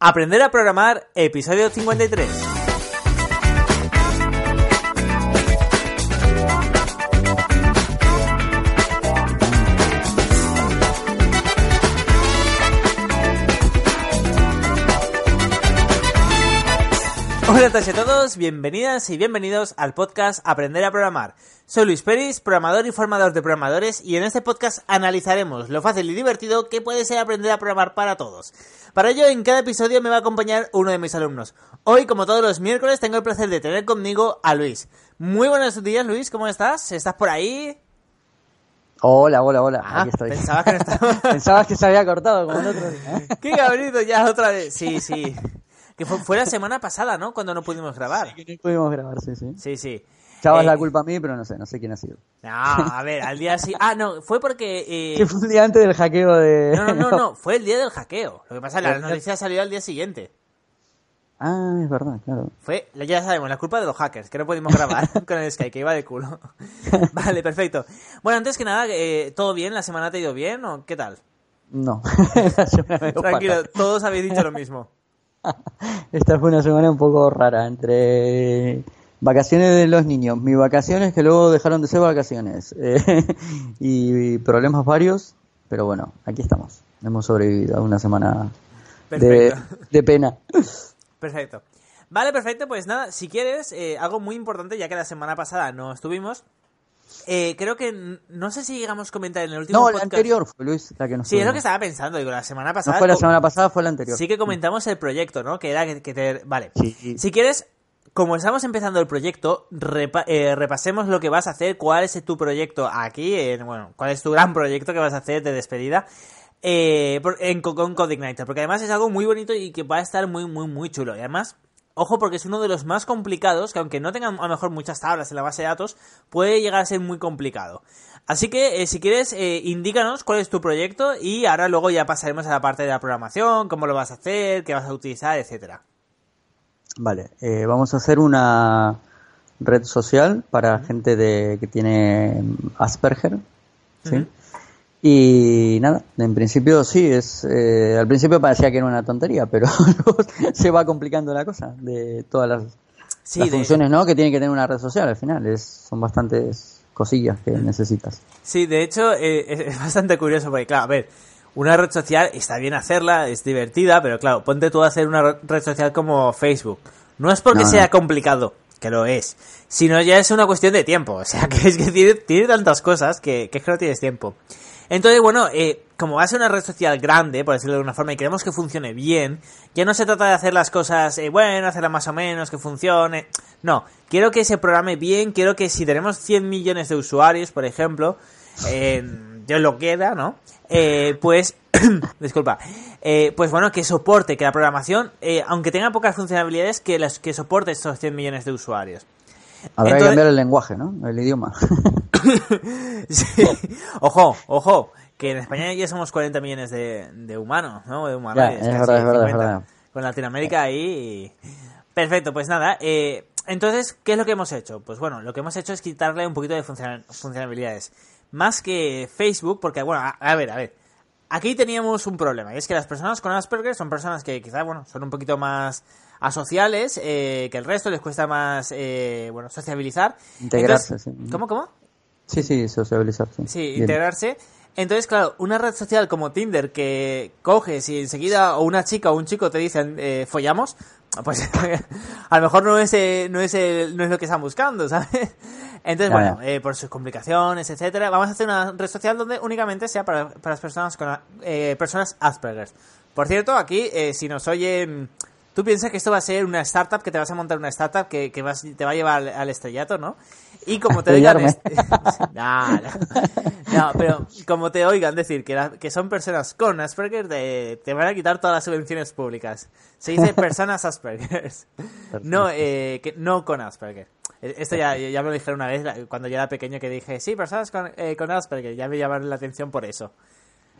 Aprender a programar, episodio 53. Hola a todos y a todos, bienvenidas y bienvenidos al podcast Aprender a Programar. Soy Luis Peris, programador y formador de programadores y en este podcast analizaremos lo fácil y divertido que puede ser aprender a programar para todos. Para ello, en cada episodio me va a acompañar uno de mis alumnos. Hoy, como todos los miércoles, tengo el placer de tener conmigo a Luis. Muy buenos días, Luis, ¿cómo estás? ¿Estás por ahí? Hola, hola, hola. Ah, Aquí estoy. pensabas que no estaba... Pensabas que se había cortado como el otro día. ¿eh? ¡Qué cabrito! Ya otra vez. Sí, sí. Que fue, fue la semana pasada, ¿no? Cuando no pudimos grabar. Que no pudimos grabar, sí, sí. Sí, sí. Echabas Eh, la culpa a mí, pero no sé, no sé quién ha sido. No, a ver, al día sí. Ah, no, fue porque. eh, Que fue un día antes del hackeo de... No, no, no, no, fue el día del hackeo. Lo que pasa es que la noticia salió al día siguiente. Ah, es verdad, claro. Fue, ya sabemos, la culpa de los hackers, que no pudimos grabar con el Skype, que iba de culo. Vale, perfecto. Bueno, antes que nada, eh, ¿todo bien? ¿La semana te ha ido bien o qué tal? No. Tranquilo, todos habéis dicho lo mismo. Esta fue una semana un poco rara, entre vacaciones de los niños, mis vacaciones que luego dejaron de ser vacaciones, eh, y problemas varios, pero bueno, aquí estamos. Hemos sobrevivido a una semana de, pena. Perfecto. Vale, perfecto. Pues nada, si quieres, eh, algo muy importante, ya que la semana pasada no estuvimos. Eh, creo que no sé si llegamos a comentar en el último No, la podcast. anterior fue Luis, la que nos Sí, es lo que estaba pensando. Digo, la semana No pasada. fue la semana pasada, fue la anterior. Sí que comentamos el proyecto, ¿no? Que era que, que te... Vale. Sí. Si quieres, como estamos empezando el proyecto, repa- eh, repasemos lo que vas a hacer, cuál es tu proyecto aquí, en- bueno, cuál es tu gran proyecto que vas a hacer de despedida eh, por- en, co- con Codeigniter, porque además es algo muy bonito y que va a estar muy, muy, muy chulo. Y además, ojo, porque es uno de los más complicados, que aunque no tengan a lo mejor muchas tablas en la base de datos, puede llegar a ser muy complicado. Así que, eh, si quieres, eh, indícanos cuál es tu proyecto y ahora luego ya pasaremos a la parte de la programación, cómo lo vas a hacer, qué vas a utilizar, etcétera. Vale, eh, vamos a hacer una red social para gente de que tiene Asperger, ¿sí? Y nada, en principio sí, es eh, al principio parecía que era una tontería, pero se va complicando la cosa de todas las, Sí, las de- funciones ¿no? que tiene que tener una red social al final, es, son bastantes cosillas que necesitas. Sí, de hecho, eh, es, es bastante curioso porque, claro, a ver, una red social está bien hacerla, es divertida, pero claro, ponte tú a hacer una re- red social como Facebook. No es porque No, sea no. complicado, que lo es, sino ya es una cuestión de tiempo. O sea, que es que tiene, tiene tantas cosas que, que es que no tienes tiempo. Entonces, bueno, eh, como va a ser una red social grande, por decirlo de alguna forma, y queremos que funcione bien, ya no se trata de hacer las cosas, eh, bueno, hacerlas más o menos, que funcione. No, quiero que se programe bien, quiero que si tenemos 100 millones de usuarios, por ejemplo, eh, lo quiera, ¿no? Eh, pues, disculpa, eh, pues bueno, que soporte, que la programación, eh, aunque tenga pocas funcionalidades, que, las, que soporte estos 100 millones de usuarios. Habrá Entonces- que cambiar el lenguaje, ¿no? El idioma. Sí. Ojo, ojo, que en España ya somos 40 millones de, de humanos, ¿no? De humanoides, Ya, es verdad, es verdad, es 50. verdad. Con Latinoamérica ahí. y- Perfecto, pues nada. eh, entonces, ¿qué es lo que hemos hecho? Pues bueno, lo que hemos hecho es quitarle un poquito de funcional- funcionalidades. Más que Facebook, porque bueno, a, a ver, a ver. Aquí teníamos un problema, y es que las personas con Asperger son personas que quizás, bueno, son un poquito más asociales eh, que el resto, les cuesta más, eh, bueno, sociabilizar. Integrarse, Entonces- sí. ¿Cómo, cómo? Sí, sí, socializar. Sí, Sí, Bien. integrarse. Entonces, claro, una red social como Tinder que coges y enseguida o una chica o un chico te dicen eh, follamos, pues a lo mejor no es, eh, no, es no es lo que están buscando, ¿sabes? Entonces, Ya, bueno, ya. eh, por sus complicaciones, etcétera, vamos a hacer una red social donde únicamente sea para, para las personas con eh, personas Asperger. Por cierto, aquí, eh, si nos oyen tú piensas que esto va a ser una startup, que te vas a montar una startup que, que vas, te va a llevar al, al estrellato, ¿no? Y como te oigan... no, no, no, pero como te oigan decir que, la, que son personas con Asperger, te, te, van a quitar todas las subvenciones públicas. Se dice personas Asperger. No, eh, que, no con Asperger. Esto ya, ya me lo dijeron una vez cuando yo era pequeño que dije, sí, personas con, eh, con Asperger. Ya me llamaron la atención por eso.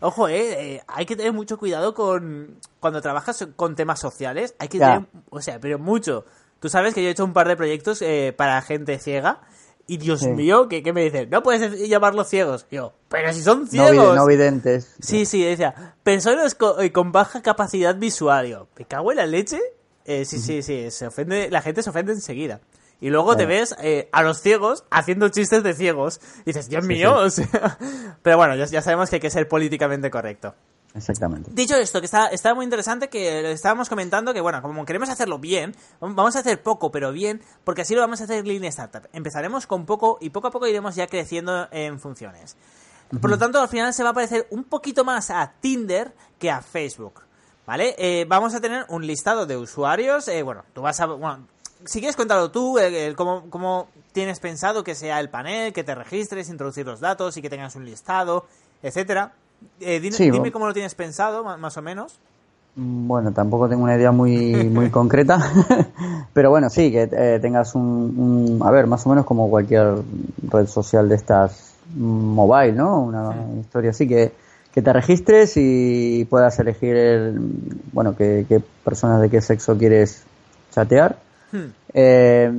Ojo, eh, eh, hay que tener mucho cuidado con cuando trabajas con temas sociales. Hay que Ya. tener, o sea, pero mucho. Tú sabes que yo he hecho un par de proyectos eh, para gente ciega y Dios Sí. mío, ¿qué, qué me dicen? No puedes llamarlos ciegos. Yo, pero si son ciegos. no videntes. Sí, sí, decía, personas co- eh, con, baja capacidad visual. Yo, ¿me cago en la leche? Eh, sí, sí, sí, se ofende, la gente se ofende enseguida. Y luego te ves eh, a los ciegos haciendo chistes de ciegos. Y dices, Dios mío, o sea... Pero bueno, ya, ya sabemos que hay que ser políticamente correcto. Exactamente. Dicho esto, que está, está muy interesante, que estábamos comentando, que bueno, como queremos hacerlo bien, vamos a hacer poco pero bien, porque así lo vamos a hacer en Lean Startup. Empezaremos con poco y poco a poco iremos ya creciendo en funciones. Por lo tanto, al final se va a parecer un poquito más a Tinder que a Facebook. ¿Vale? Eh, vamos a tener un listado de usuarios. eh, bueno, tú vas a. Bueno, si quieres contarlo tú, el- el cómo, cómo tienes pensado que sea el panel, que te registres, introducir los datos y que tengas un listado, etcétera. Eh, dime, Sí, dime bueno. cómo lo tienes pensado, más o menos. Mm, Bueno, tampoco tengo una idea muy, muy concreta, pero bueno, sí, que eh, tengas un, un- a ver, más o menos como cualquier red social de estas mm, mobile, ¿no? Una historia así, que, que te registres y puedas elegir, el, bueno, qué, qué personas de qué sexo quieres chatear. Hmm. Eh,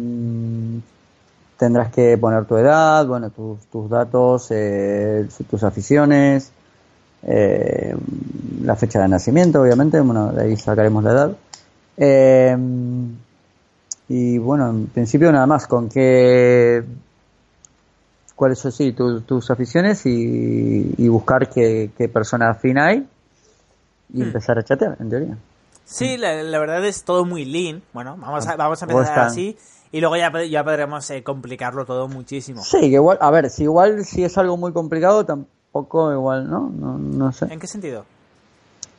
tendrás que poner tu edad, bueno, tus, tus datos, eh, tus aficiones, eh, la fecha de nacimiento, obviamente, bueno, de ahí sacaremos la edad. Eh, y bueno, en principio nada más, con qué, cuáles son, sí, tu- tus aficiones y, y buscar qué, qué persona afín hay y Hmm. empezar a chatear, en teoría. Sí, la, la verdad es todo muy lean. Bueno, vamos a, vamos a empezar así y luego ya, ya podremos eh, complicarlo todo muchísimo. Sí, que igual, a ver, si igual si es algo muy complicado, tampoco igual, ¿no? No, no sé. ¿En qué sentido?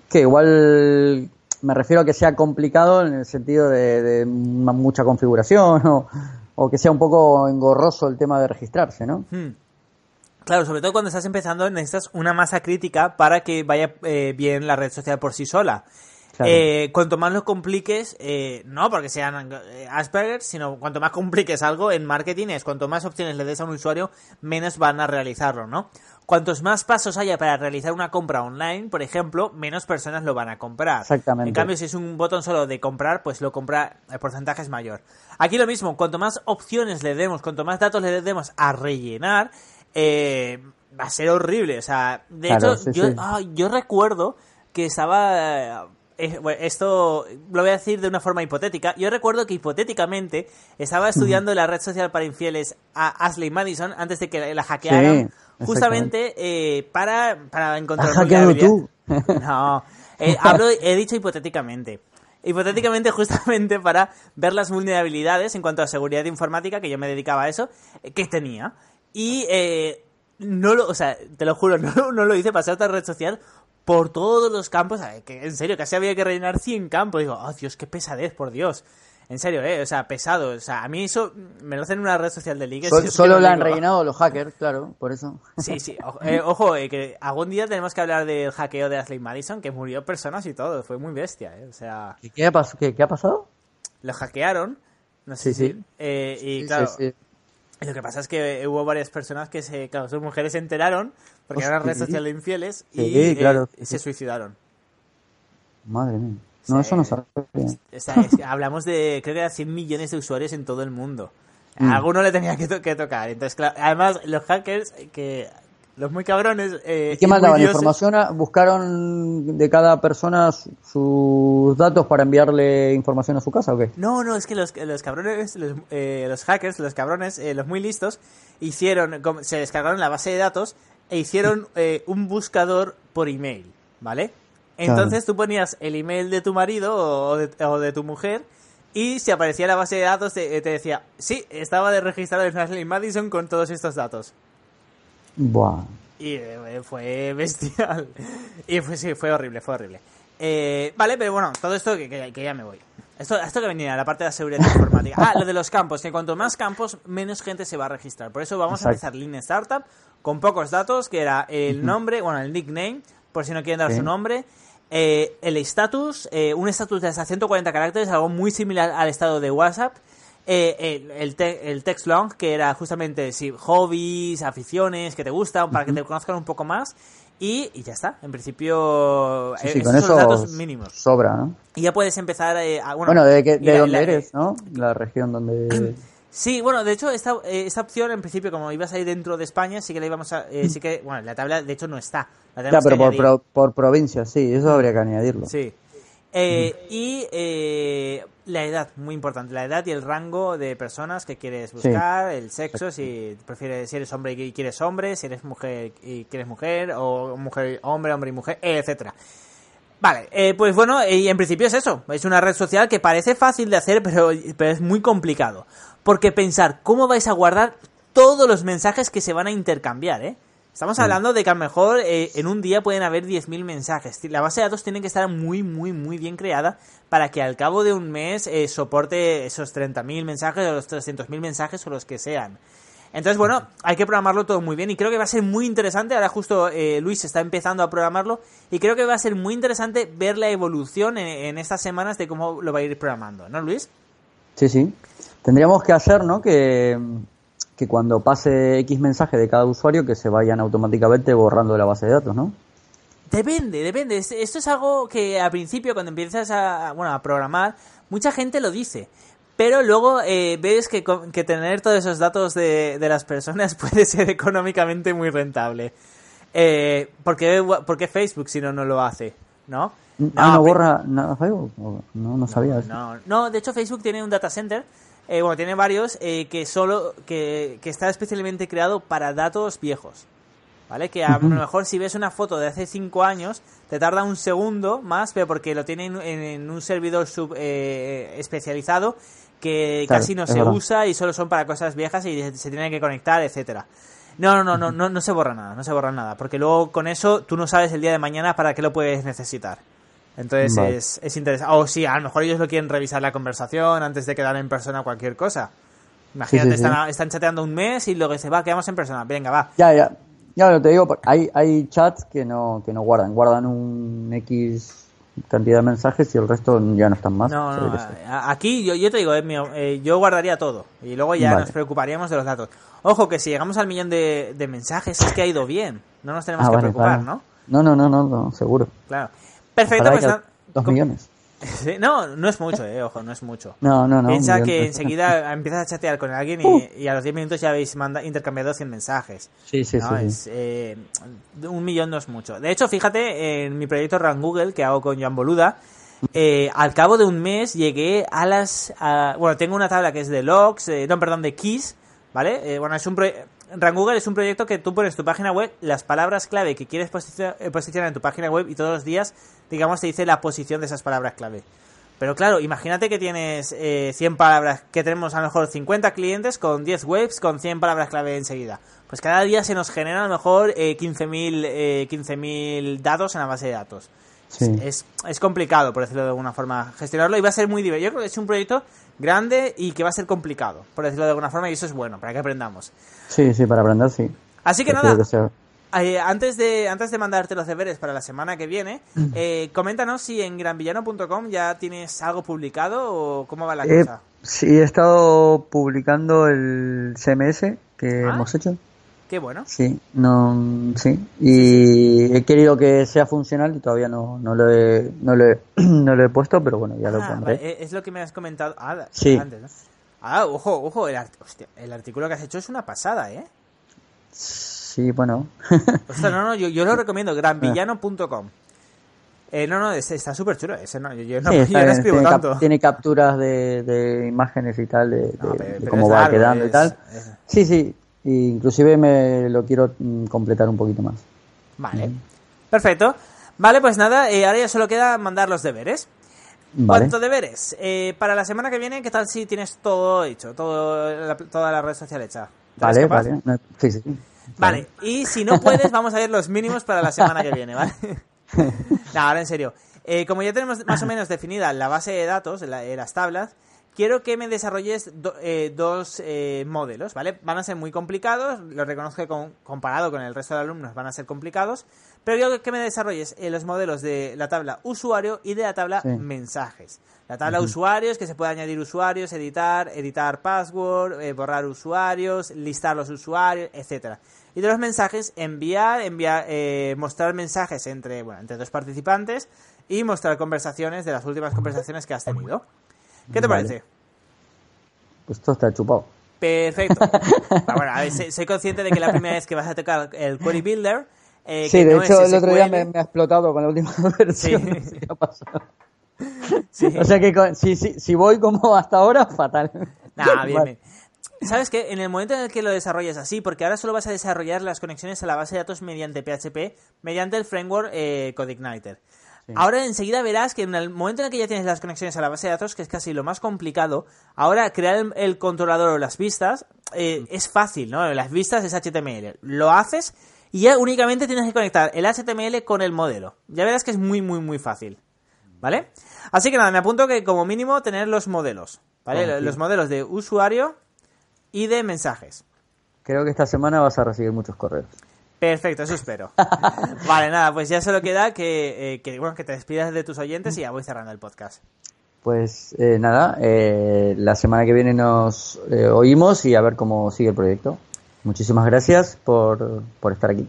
Que igual me refiero a que sea complicado en el sentido de, mucha configuración o, o que sea un poco engorroso el tema de registrarse, ¿no? Hmm. Claro, sobre todo cuando estás empezando necesitas una masa crítica para que vaya eh, bien la red social por sí sola. Claro. Eh, cuanto más lo compliques, eh, no porque sean eh, Asperger, sino cuanto más compliques algo en marketing es cuanto más opciones le des a un usuario, menos van a realizarlo, ¿no? Cuantos más pasos haya para realizar una compra online, por ejemplo, menos personas lo van a comprar. Exactamente. En cambio, si es un botón solo de comprar, pues lo compra, el porcentaje es mayor. Aquí lo mismo, cuanto más opciones le demos, cuanto más datos le demos a rellenar, eh, va a ser horrible. O sea, de Claro, hecho, sí, yo, sí. yo recuerdo que estaba... esto lo voy a decir de una forma hipotética. Yo recuerdo que hipotéticamente estaba estudiando la red social para infieles a Ashley Madison antes de que la hackearan. Sí, justamente eh, para, para encontrar ¿Has hackeado vulnerabilidad. No, eh, hablo, he dicho hipotéticamente. Hipotéticamente, justamente para ver las vulnerabilidades en cuanto a seguridad informática, que yo me dedicaba a eso, eh, que tenía. Y eh, no lo, o sea, te lo juro, no, no lo hice pasar a otra red social por todos los campos. que en serio, casi había que rellenar 100 campos. Digo, oh Dios, qué pesadez, por Dios. En serio, eh, o sea, pesado. O sea, a mí eso me lo hacen en una red social de ligue. Sol- solo la han rellenado los hackers, claro, por eso. Sí, sí. Ojo, eh, ojo, eh, que algún día tenemos que hablar del hackeo de Ashley Madison, que murió personas y todo. Fue muy bestia, ¿eh? O sea, ¿Qué, qué qué- qué ha pasado? lo hackearon. No sé Sí, si. sí. eh, y Sí, claro, sí, sí. Lo que pasa es que hubo varias personas que se. Claro, sus mujeres se enteraron, porque Hostia. social de infieles, y Sí, eh, claro. se suicidaron. Madre mía. No, eso no sabía. O sea, es que hablamos de, creo que era 100 millones de usuarios en todo el mundo. Mm. A alguno le tenía que, to- que tocar. Entonces, claro, además, los hackers, que los muy cabrones. Eh, ¿Y qué y mandaban? ¿Información? a- ¿Buscaron de cada persona su- sus datos para enviarle información a su casa o qué? No, no, es que los, los cabrones, los, eh, los hackers, los cabrones, eh, los muy listos, hicieron, se descargaron la base de datos e hicieron eh, un buscador por email, ¿vale? Entonces tú ponías el email de tu marido o de, o de tu mujer y si aparecía la base de datos te, te decía, sí, estaba de registrado en Ashley Madison con todos estos datos. Buah. Y eh, fue bestial. Y fue, sí, fue horrible, fue horrible. Eh, vale, pero bueno, todo esto que, que- que ya me voy. Esto, esto que venía, la parte de la seguridad informática. Ah, lo de los campos, que cuanto más campos, menos gente se va a registrar. Por eso vamos a empezar Lean Startup con pocos datos, que era el nombre, bueno, el nickname, por si no quieren dar su nombre, eh, el estatus, eh, un estatus de hasta 140 caracteres, algo muy similar al estado de WhatsApp, eh, el, el, text long, que era justamente si hobbies, aficiones que te gustan, para que te conozcan un poco más. Y, y ya está, en principio, sí, con esos datos mínimos. Sobra, ¿no? Y ya puedes empezar a. Bueno, de, de dónde eres, ¿no? La región donde. Sí, bueno, de hecho, esta, esta opción, en principio, como ibas a ir dentro de España, sí que la íbamos a. Eh, sí que, bueno, la tabla, de hecho, no está. ya, pero por, por, provincia, sí, eso habría que añadirlo. Sí. Eh, y eh, la edad, muy importante, la edad y el rango de personas que quieres buscar, el sexo, si prefieres, si eres hombre y quieres hombre, si eres mujer y quieres mujer, o mujer, hombre, hombre y mujer, etcétera. Vale, eh, pues bueno, y en principio es eso, es una red social que parece fácil de hacer, pero, pero es muy complicado. Porque pensar cómo vais a guardar todos los mensajes que se van a intercambiar, ¿eh? Estamos hablando de que a lo mejor eh, en un día pueden haber 10.000 mensajes. La base de datos tiene que estar muy, muy, muy bien creada para que al cabo de un mes eh, soporte esos 30.000 mensajes o los 300.000 mensajes o los que sean. Entonces, bueno, hay que programarlo todo muy bien y creo que va a ser muy interesante. Ahora justo eh, Luis está empezando a programarlo y creo que va a ser muy interesante ver la evolución en, estas semanas de cómo lo va a ir programando, ¿no, Luis? Sí, sí. Tendríamos que hacer, ¿no? Que que cuando pase X mensaje de cada usuario que se vayan automáticamente borrando de la base de datos, ¿no? Depende, depende. Esto es algo que al principio, cuando empiezas a, bueno, a programar, mucha gente lo dice. Pero luego eh, ves que, que, tener todos esos datos de, de, las personas puede ser económicamente muy rentable. Eh, ¿por, qué, Facebook si no, no lo hace? ¿No? Ah, no, borra nada Facebook. No, no sabía eso. No, no, de hecho Facebook tiene un data center eh, bueno, tiene varios eh, que solo que, que, está especialmente creado para datos viejos. ¿Vale? Que a lo mejor si ves una foto de hace 5 años, te tarda un segundo más, pero porque lo tienen en, un servidor sub, eh, especializado que casi no se usa y solo son para cosas viejas y se tienen que conectar, etcétera. No, no, no, no, no, no se borra nada, no se borra nada, porque luego con eso tú no sabes el día de mañana para qué lo puedes necesitar. Entonces es, es interesante. O sí, a lo mejor ellos lo quieren revisar la conversación antes de quedar en persona cualquier cosa. Imagínate, están, están, chateando un mes y luego se va, quedamos en persona. Venga, va. Ya, ya. Ya, lo te digo, hay, hay chats que no, que no guardan. Guardan un X cantidad de mensajes y el resto ya no están más. No, no, aquí yo, yo te digo, eh, yo guardaría todo y luego ya nos preocuparíamos de los datos. Ojo que si llegamos al millón de, de mensajes es que ha ido bien, no nos tenemos ah, que preocupar, ¿no? No, no, no, no, seguro. Claro. Perfecto, pues Dos millones. No, no es mucho, eh, ojo, no es mucho. No, no, no. Piensa que enseguida empiezas a chatear con alguien y, a los 10 minutos ya habéis intercambiado 100 mensajes. Sí, sí, sí. Eh, un millón no es mucho. De hecho, fíjate, en mi proyecto Run Google que hago con Jan Boluda, eh, al cabo de un mes llegué a las... bueno, tengo una tabla que es de logs, no, perdón, de keys, ¿vale? bueno, es un proyecto Google es un proyecto que tú pones tu página web, las palabras clave que quieres eh, posicionar en tu página web y todos los días, digamos, te dice la posición de esas palabras clave. Pero claro, imagínate que tienes eh, 100 palabras, que tenemos a lo mejor 50 clientes con 10 webs con 100 palabras clave enseguida. Pues cada día se nos genera a lo mejor eh, 15.000 eh, datos en la base de datos. Es, es, complicado, por decirlo de alguna forma, gestionarlo y va a ser muy divertido. Yo creo que es un proyecto grande y que va a ser complicado, por decirlo de alguna forma, y eso es bueno, para que aprendamos. Sí, sí, para aprender, sí. Así que nada, eh, antes, de, antes de mandarte los deberes para la semana que viene, mm. eh, coméntanos si en granvillano.com ya tienes algo publicado o cómo va la cosa. Sí, he estado publicando el CMS que ah. hemos hecho. Qué bueno. Sí, no, sí. Y he querido que sea funcional y todavía no, no, lo, he, no, lo, he, no lo he puesto, pero bueno, ya lo ah, pondré. E, es lo que me has comentado ah, sí. antes, ¿no? Ah, ojo, ojo, el, el artículo que has hecho es una pasada, ¿eh? Sí, bueno. Ostras, no, no, yo, yo lo recomiendo, granvillano.com. Eh, no, no, está súper chulo. Ese no, yo, no, sí, yo no escribo tiene, tanto. tiene capturas de, de, imágenes y tal, de, de cómo va quedando y tal. Sí, sí, inclusive me lo quiero mm, completar un poquito más. Vale, perfecto. Vale, pues nada, eh, ahora ya solo queda mandar los deberes. Vale. deberes? Eh, para la semana que viene, ¿qué tal si tienes todo hecho? Todo, toda la red social hecha. Vale, vale. Sí, sí. Vale, y si no puedes, vamos a ver los mínimos para la semana que viene, ¿vale? no, ahora en serio. Eh, como ya tenemos más o menos definida la base de datos, las tablas, quiero que me desarrolles eh, dos eh, modelos, ¿vale? Van a ser muy complicados, lo reconozco que comparado con el resto de alumnos van a ser complicados, pero quiero que me desarrolles eh, los modelos de la tabla usuario y de la tabla mensajes. La tabla usuarios, que se puede añadir usuarios, editar, editar password, borrar usuarios, listar los usuarios, etcétera. Y de los mensajes, enviar, enviar, mostrar mensajes entre, bueno, entre dos participantes y mostrar conversaciones de las últimas conversaciones que has tenido. ¿Qué te parece? Pues todo está chupado. Perfecto. Ah, bueno, a ver, soy consciente de que la primera vez que vas a tocar el Query Builder. Eh, sí, de hecho, el otro día me, ha explotado con la última versión. Sí. O sea que si, si, voy como hasta ahora, fatal. Nah, bien, bien. ¿Sabes qué? En el momento en el que lo desarrolles así, porque ahora solo vas a desarrollar las conexiones a la base de datos mediante PHP, mediante el framework eh, CodeIgniter. Ahora enseguida verás que en el momento en el que ya tienes las conexiones a la base de datos, que es casi lo más complicado, ahora crear el, controlador o las vistas eh, es fácil, ¿no? Las vistas es HTML. Lo haces y ya únicamente tienes que conectar el HTML con el modelo. Ya verás que es muy, muy, muy fácil. ¿Vale? Así que nada, me apunto que como mínimo tener los modelos. ¿Vale? Los modelos de usuario y de mensajes. Creo que esta semana vas a recibir muchos correos. Perfecto, eso espero. vale, nada, pues ya solo queda que, eh, que, bueno, que te despidas de tus oyentes y ya voy cerrando el podcast. Pues eh, nada, eh, la semana que viene nos oímos y a ver cómo sigue el proyecto. Muchísimas gracias por, por estar aquí.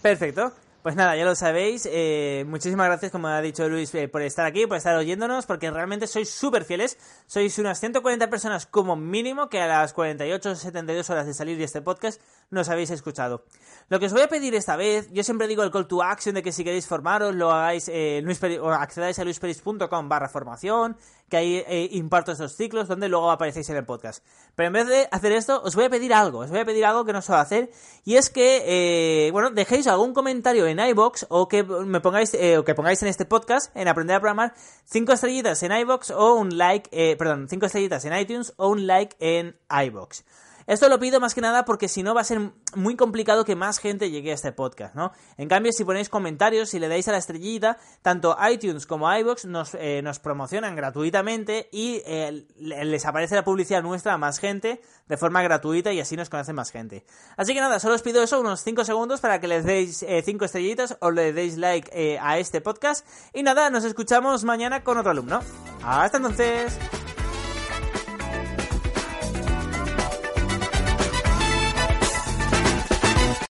Perfecto. Pues nada, ya lo sabéis. Eh, muchísimas gracias, como ha dicho Luis, eh, por estar aquí, por estar oyéndonos, porque realmente sois súper fieles. Sois unas 140 personas como mínimo que a las 48 o 72 horas de salir de este podcast nos habéis escuchado. Lo que os voy a pedir esta vez, yo siempre digo el call to action de que si queréis formaros, lo hagáis, eh, o accedáis a luisperis.com barra formación, que ahí eh, imparto estos ciclos donde luego aparecéis en el podcast. Pero en vez de hacer esto, os voy a pedir algo, os voy a pedir algo que no suelo hacer, y es que, eh, bueno, dejéis algún comentario en iBox o que me pongáis, eh, o que pongáis en este podcast, en Aprender a Programar, cinco estrellitas en iBox o un like, eh, perdón, cinco estrellitas en iTunes o un like en iBox. Esto lo pido más que nada porque si no va a ser muy complicado que más gente llegue a este podcast, ¿no? En cambio, si ponéis comentarios, si le dais a la estrellita, tanto iTunes como iBox nos, eh, nos promocionan gratuitamente y eh, les aparece la publicidad nuestra a más gente de forma gratuita y así nos conoce más gente. Así que nada, solo os pido eso, unos 5 segundos para que les deis 5 eh, estrellitas o le deis like a este podcast. Y nada, nos escuchamos mañana con otro alumno. Hasta entonces.